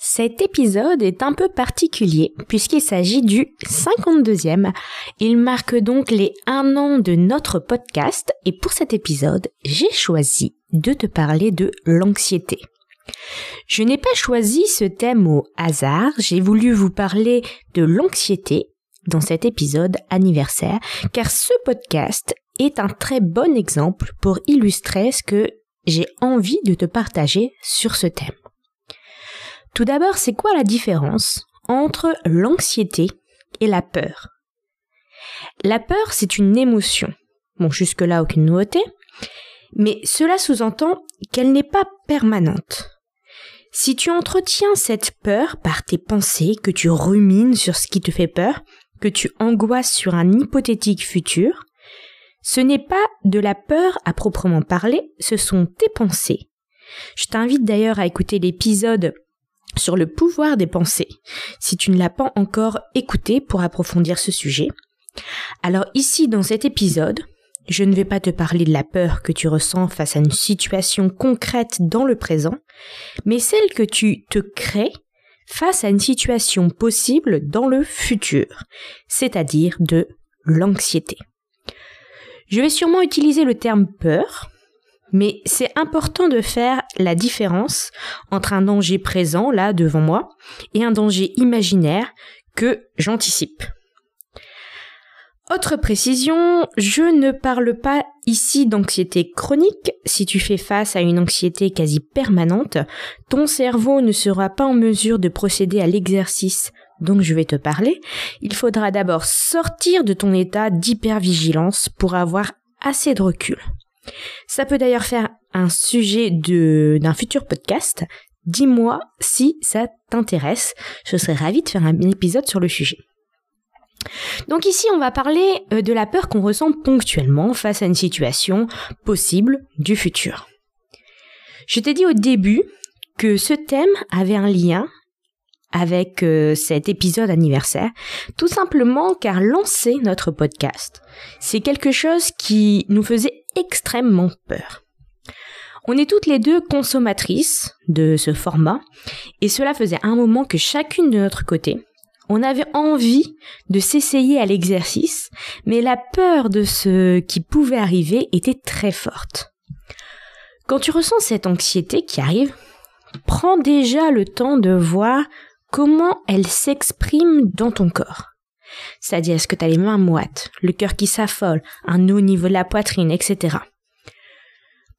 Cet épisode est un peu particulier puisqu'il s'agit du 52e. Il marque donc les un an de notre podcast et pour cet épisode, j'ai choisi de te parler de l'anxiété. Je n'ai pas choisi ce thème au hasard, j'ai voulu vous parler de l'anxiété dans cet épisode anniversaire car ce podcast est un très bon exemple pour illustrer ce que j'ai envie de te partager sur ce thème. Tout d'abord, c'est quoi la différence entre l'anxiété et la peur? La peur, c'est une émotion. Bon, jusque-là, aucune nouveauté. Mais cela sous-entend qu'elle n'est pas permanente. Si tu entretiens cette peur par tes pensées, que tu rumines sur ce qui te fait peur, que tu angoisses sur un hypothétique futur, ce n'est pas de la peur à proprement parler, ce sont tes pensées. Je t'invite d'ailleurs à écouter l'épisode sur le pouvoir des pensées, si tu ne l'as pas encore écouté pour approfondir ce sujet. Alors ici, dans cet épisode, je ne vais pas te parler de la peur que tu ressens face à une situation concrète dans le présent, mais celle que tu te crées face à une situation possible dans le futur, c'est-à-dire de l'anxiété. Je vais sûrement utiliser le terme peur, mais c'est important de faire la différence entre un danger présent, là, devant moi, et un danger imaginaire que j'anticipe. Autre précision, je ne parle pas ici d'anxiété chronique. Si tu fais face à une anxiété quasi permanente, ton cerveau ne sera pas en mesure de procéder à l'exercice dont je vais te parler. Il faudra d'abord sortir de ton état d'hypervigilance pour avoir assez de recul. Ça peut d'ailleurs faire un sujet d'un futur podcast. Dis-moi si ça t'intéresse. Je serais ravie de faire un épisode sur le sujet. Donc ici, on va parler euh, de la peur qu'on ressent ponctuellement face à une situation possible du futur. Je t'ai dit au début que ce thème avait un lien avec euh, cet épisode anniversaire, tout simplement car lancer notre podcast, c'est quelque chose qui nous faisait extrêmement peur. On est toutes les deux consommatrices de ce format, et cela faisait un moment que chacune de notre côté, on avait envie de s'essayer à l'exercice, mais la peur de ce qui pouvait arriver était très forte. Quand tu ressens cette anxiété qui arrive, prends déjà le temps de voir comment elle s'exprime dans ton corps. C'est-à-dire, est-ce que tu as les mains moites, le cœur qui s'affole, un haut niveau de la poitrine, etc.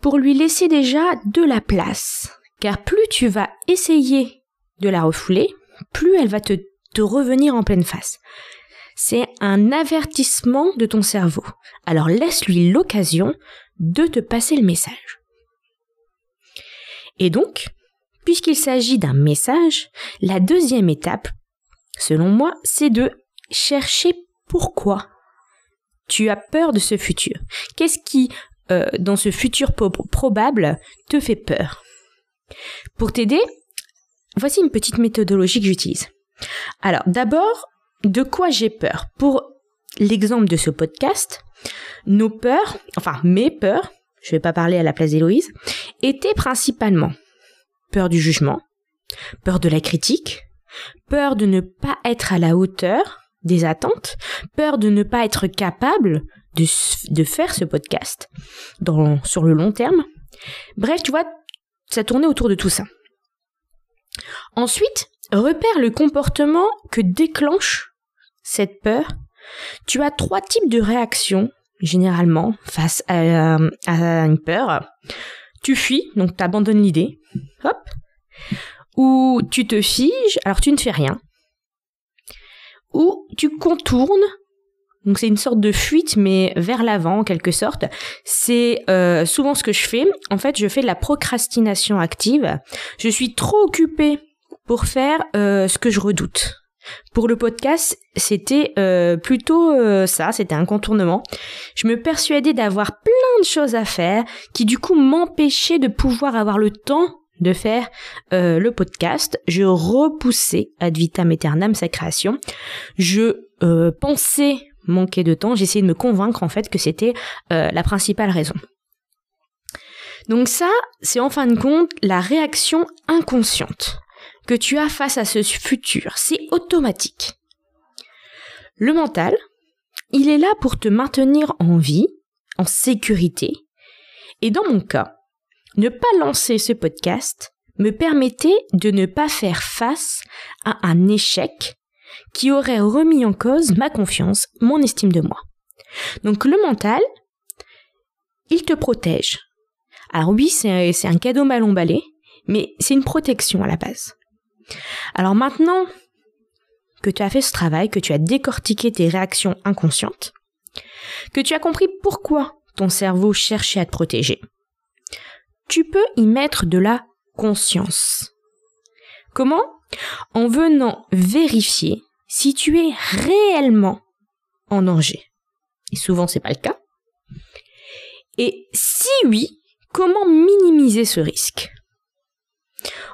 Pour lui laisser déjà de la place, car plus tu vas essayer de la refouler, plus elle va te de revenir en pleine face. C'est un avertissement de ton cerveau. Alors laisse-lui l'occasion de te passer le message. Et donc, puisqu'il s'agit d'un message, la deuxième étape, selon moi, c'est de chercher pourquoi tu as peur de ce futur. Qu'est-ce qui, euh, dans ce futur probable, te fait peur? Pour t'aider, voici une petite méthodologie que j'utilise. Alors d'abord, de quoi j'ai peur? Pour l'exemple de ce podcast, nos peurs, enfin mes peurs, je vais pas parler à la place d'Héloïse, étaient principalement peur du jugement, peur de la critique, peur de ne pas être à la hauteur des attentes, peur de ne pas être capable de, faire ce podcast sur le long terme. Bref, tu vois, ça tournait autour de tout ça. Ensuite, repère le comportement que déclenche cette peur. Tu as trois types de réactions, généralement, face à, une peur. Tu fuis, donc tu abandonnes l'idée, hop. Ou tu te figes, alors tu ne fais rien. Ou tu contournes Donc c'est une sorte de fuite, mais vers l'avant en quelque sorte. C'est euh, souvent ce que je fais. En fait, je fais de la procrastination active. Je suis trop occupée pour faire euh, ce que je redoute. Pour le podcast, c'était euh, plutôt ça, c'était un contournement. Je me persuadais d'avoir plein de choses à faire qui du coup m'empêchaient de pouvoir avoir le temps de faire le podcast. Je repoussais ad vitam aeternam sa création. Je pensais manquer de temps, j'essayais de me convaincre en fait que c'était euh, la principale raison. Donc ça, c'est en fin de compte la réaction inconsciente que tu as face à ce futur. C'est automatique. Le mental, il est là pour te maintenir en vie, en sécurité. Et dans mon cas, ne pas lancer ce podcast me permettait de ne pas faire face à un échec qui aurait remis en cause ma confiance, mon estime de moi. Donc le mental, il te protège. Alors oui, c'est un cadeau mal emballé, mais c'est une protection à la base. Alors maintenant que tu as fait ce travail, que tu as décortiqué tes réactions inconscientes, que tu as compris pourquoi ton cerveau cherchait à te protéger, tu peux y mettre de la conscience. Comment? En venant vérifier si tu es réellement en danger. Et souvent c'est pas le cas. Et si oui, comment minimiser ce risque?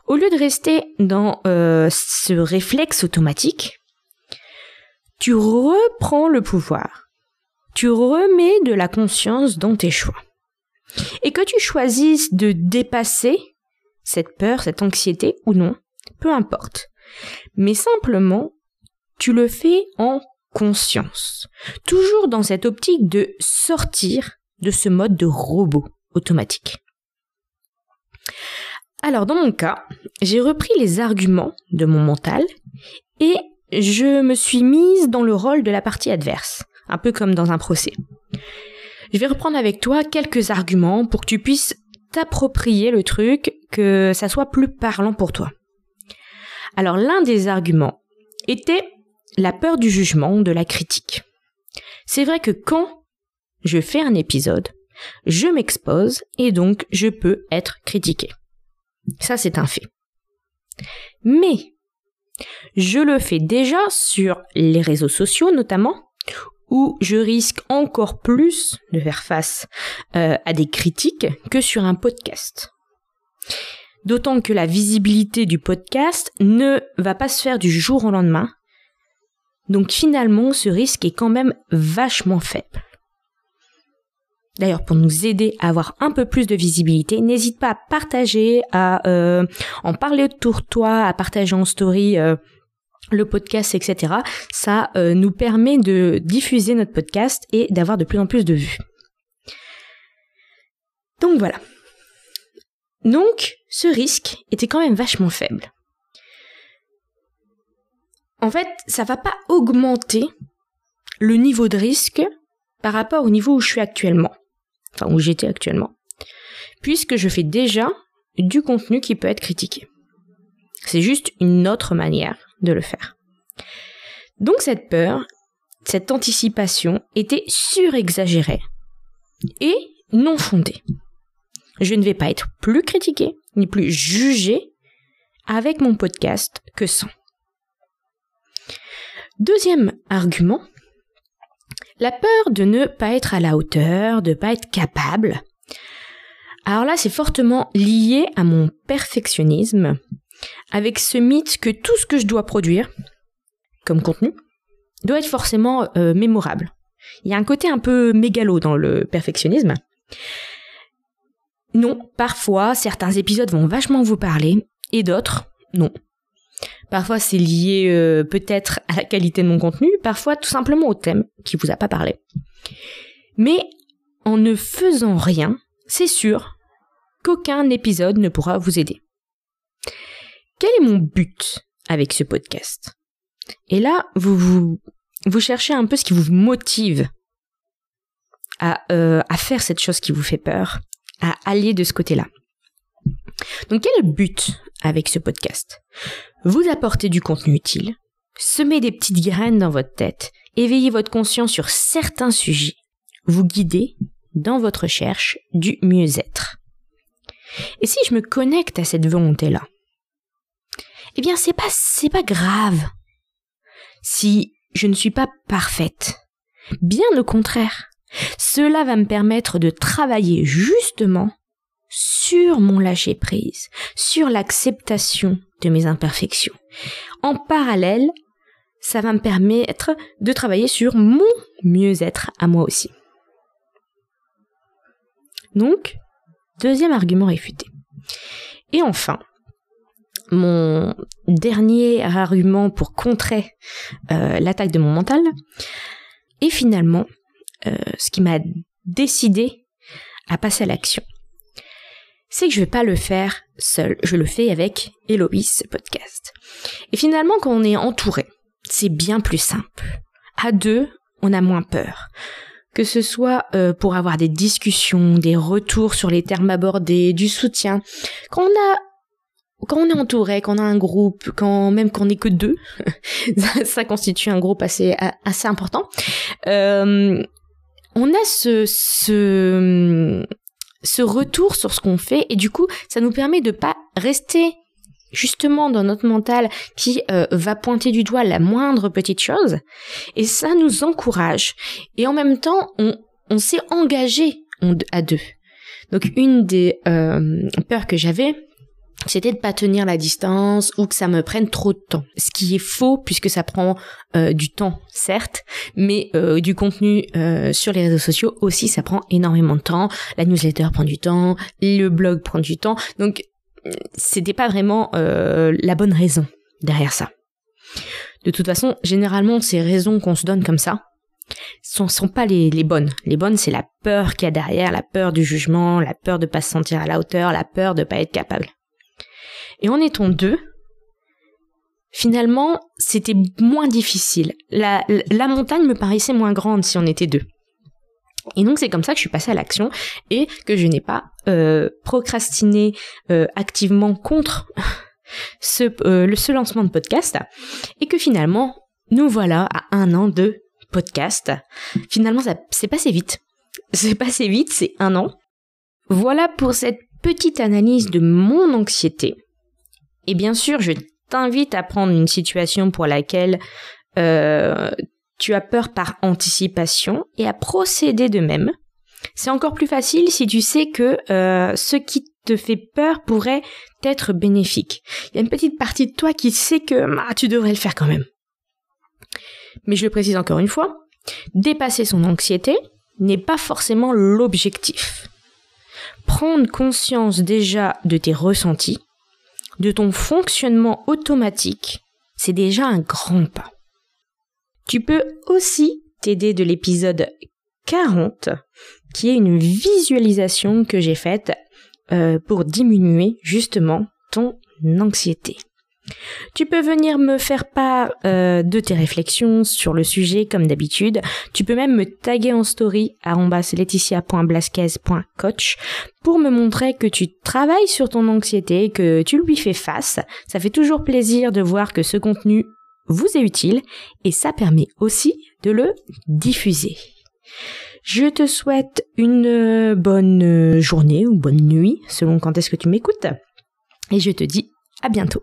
Au lieu de rester dans euh, ce réflexe automatique, tu reprends le pouvoir. Tu remets de la conscience dans tes choix. Et que tu choisisses de dépasser cette peur, cette anxiété ou non, peu importe. Mais simplement tu le fais en conscience. Toujours dans cette optique de sortir de ce mode de robot automatique. Alors dans mon cas, j'ai repris les arguments de mon mental et je me suis mise dans le rôle de la partie adverse, un peu comme dans un procès. Je vais reprendre avec toi quelques arguments pour que tu puisses t'approprier le truc, que ça soit plus parlant pour toi. Alors l'un des arguments était la peur du jugement, de la critique. C'est vrai que quand je fais un épisode, je m'expose et donc je peux être critiqué. Ça, c'est un fait. Mais je le fais déjà sur les réseaux sociaux notamment, où je risque encore plus de faire face euh, à des critiques que sur un podcast. D'autant que la visibilité du podcast ne va pas se faire du jour au lendemain, donc finalement, ce risque est quand même vachement faible. D'ailleurs, pour nous aider à avoir un peu plus de visibilité, n'hésite pas à partager, à euh, en parler autour de toi, à partager en story euh, le podcast, etc. Ça euh, nous permet de diffuser notre podcast et d'avoir de plus en plus de vues. Donc voilà. Donc, ce risque était quand même vachement faible en fait, ça va pas augmenter le niveau de risque par rapport au niveau où je suis actuellement. Enfin, où j'étais actuellement. Puisque je fais déjà du contenu qui peut être critiqué. C'est juste une autre manière de le faire. Donc cette peur, cette anticipation était surexagérée et non fondée. Je ne vais pas être plus critiqué ni plus jugé avec mon podcast que sans. Deuxième argument, la peur de ne pas être à la hauteur, de ne pas être capable. Alors là, c'est fortement lié à mon perfectionnisme, avec ce mythe que tout ce que je dois produire, comme contenu, doit être forcément euh, mémorable. Il y a un côté un peu mégalo dans le perfectionnisme. Non, parfois, certains épisodes vont vachement vous parler, et d'autres, non. Parfois, c'est lié euh, peut-être à la qualité de mon contenu, parfois tout simplement au thème qui vous a pas parlé. Mais en ne faisant rien, c'est sûr qu'aucun épisode ne pourra vous aider. Quel est mon but avec ce podcast? Et là, vous, cherchez un peu ce qui vous motive à, euh, à faire cette chose qui vous fait peur, à aller de ce côté-là. Donc quel est le but avec ce podcast? Vous apporter du contenu utile, Semez des petites graines dans votre tête, éveillez votre conscience sur certains sujets, vous guidez dans votre recherche du mieux-être. Et si je me connecte à cette volonté-là, eh bien c'est pas c'est pas grave si je ne suis pas parfaite. Bien au contraire. Cela va me permettre de travailler justement sur mon lâcher prise, sur l'acceptation de mes imperfections. En parallèle, ça va me permettre de travailler sur mon mieux-être à moi aussi. Donc, deuxième argument réfuté. Et enfin, mon dernier argument pour contrer euh, l'attaque de mon mental est finalement euh, ce qui m'a décidé à passer à l'action. C'est que je vais pas le faire seul, je le fais avec Héloïse podcast. Et finalement, quand on est entouré, c'est bien plus simple. À deux, on a moins peur. Que ce soit euh, pour avoir des discussions, des retours sur les termes abordés, du soutien. Quand on a quand on est entouré, quand on a un groupe, quand même qu'on n'est que deux, ça, constitue un groupe assez important. Euh, on a ce retour sur ce qu'on fait et du coup, ça nous permet de pas rester justement dans notre mental qui euh, va pointer du doigt la moindre petite chose et ça nous encourage et en même temps on, on s'est engagé à deux. Donc une des euh, peurs que j'avais c'était de pas tenir la distance ou que ça me prenne trop de temps. Ce qui est faux puisque ça prend euh, du temps, certes, mais euh, du contenu euh, sur les réseaux sociaux aussi, ça prend énormément de temps. La newsletter prend du temps, le blog prend du temps, donc c'était pas vraiment la bonne raison derrière ça. De toute façon, généralement, ces raisons qu'on se donne comme ça, sont, sont pas les, les bonnes. Les bonnes, c'est la peur qu'il y a derrière, la peur du jugement, la peur de pas se sentir à la hauteur, la peur de pas être capable. Et en étant deux, finalement, c'était moins difficile. La, montagne me paraissait moins grande si on était deux. Et donc c'est comme ça que je suis passée à l'action et que je n'ai pas euh, procrastiné euh, activement contre ce, euh, ce lancement de podcast et que finalement nous voilà à un an de podcast. Finalement ça c'est passé vite. C'est passé vite, c'est un an. Voilà pour cette petite analyse de mon anxiété. Et bien sûr, je t'invite à prendre une situation pour laquelle euh, tu as peur par anticipation et à procéder de même. C'est encore plus facile si tu sais que euh, ce qui te fait peur pourrait être bénéfique. Il y a une petite partie de toi qui sait que ah, tu devrais le faire quand même. Mais je le précise encore une fois, dépasser son anxiété n'est pas forcément l'objectif. Prendre conscience déjà de tes ressentis, de ton fonctionnement automatique, c'est déjà un grand pas. Tu peux aussi t'aider de l'épisode 40, qui est une visualisation que j'ai faite euh, pour diminuer justement ton anxiété. Tu peux venir me faire part euh, de tes réflexions sur le sujet comme d'habitude. Tu peux même me taguer en story à pour me montrer que tu travailles sur ton anxiété, que tu lui fais face. Ça fait toujours plaisir de voir que ce contenu vous est utile et ça permet aussi de le diffuser. Je te souhaite une bonne journée ou bonne nuit selon quand est-ce que tu m'écoutes et je te dis à bientôt.